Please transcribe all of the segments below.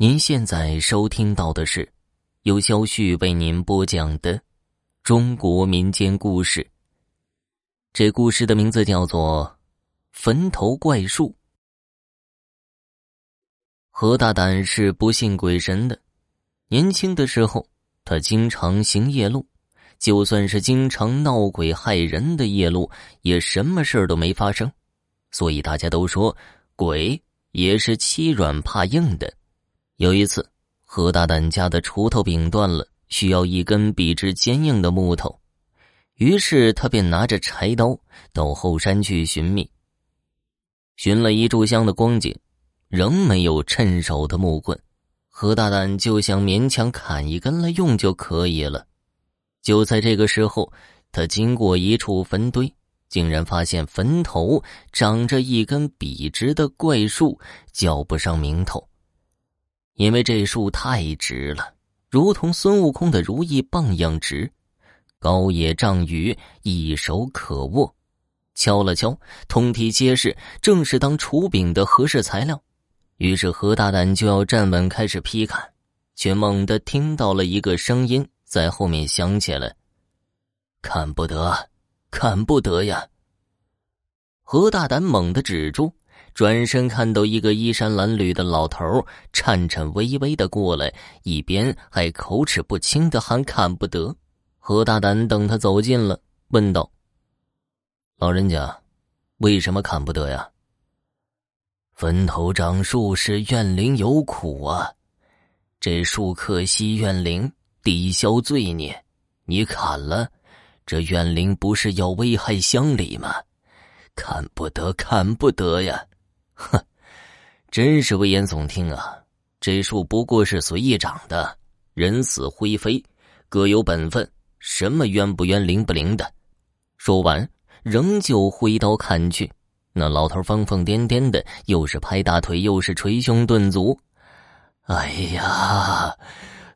您现在收听到的是由肖旭为您播讲的中国民间故事。这故事的名字叫做《坟头怪树》。何大胆是不信鬼神的，年轻的时候他经常行夜路，就算是经常闹鬼害人的夜路，也什么事都没发生。所以大家都说鬼也是欺软怕硬的。有一次，何大胆家的锄头柄断了，需要一根笔直坚硬的木头，于是他便拿着柴刀到后山去寻觅。寻了一炷香的光景，仍没有趁手的木棍，何大胆就想勉强砍一根来用就可以了。就在这个时候，他经过一处坟堆，竟然发现坟头长着一根笔直的怪树，叫不上名头。因为这树太直了，如同孙悟空的如意棒一样直，高也丈余，一手可握。敲了敲，通体结实，正是当锄柄的合适材料。于是何大胆就要站稳开始劈砍，却猛地听到了一个声音在后面响起来：“砍不得，砍不得呀！”何大胆猛地止住。转身看到一个衣衫褴褛的老头颤颤巍巍的过来，一边还口齿不清的喊“看不得”。何大胆等他走近了，问道：“老人家，为什么看不得呀？”“坟头长树是怨灵有苦啊，这树克息怨灵，抵消罪孽。你砍了，这怨灵不是要危害乡里吗？看不得，看不得呀！”哼，真是危言耸听啊！这树不过是随意长的，人死灰飞，各有本分，什么冤不冤、灵不灵的。说完，仍旧挥刀砍去。那老头疯疯癫癫的，又是拍大腿，又是捶胸顿足。哎呀，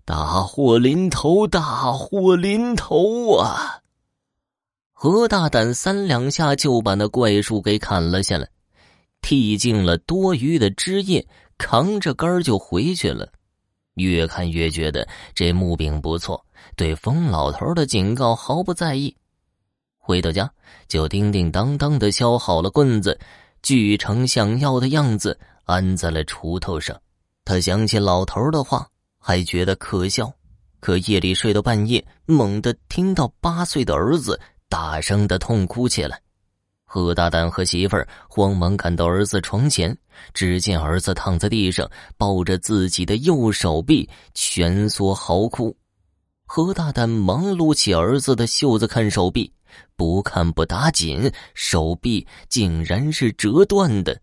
大祸临头，大祸临头啊！何大胆三两下就把那怪树给砍了下来。剃净了多余的枝叶，扛着杆就回去了。越看越觉得这木柄不错，对疯老头的警告毫不在意。回到家，就叮叮当当的削好了棍子，锯成想要的样子，安在了锄头上。他想起老头的话，还觉得可笑。可夜里睡到半夜，猛地听到八岁的儿子大声的痛哭起来。何大胆和媳妇儿慌忙赶到儿子床前，只见儿子躺在地上，抱着自己的右手臂，蜷缩嚎哭。何大胆忙撸起儿子的袖子看手臂，不看不打紧，手臂竟然是折断的。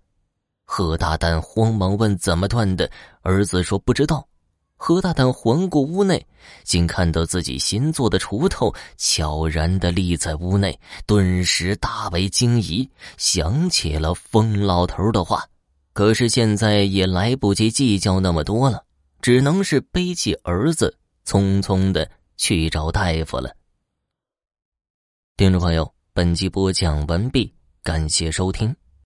何大胆慌忙问怎么断的，儿子说不知道。何大胆环顾屋内，竟看到自己新做的锄头悄然的立在屋内，顿时大为惊疑，想起了疯老头的话。可是现在也来不及计较那么多了，只能是背起儿子，匆匆的去找大夫了。听众朋友，本集播讲完毕，感谢收听。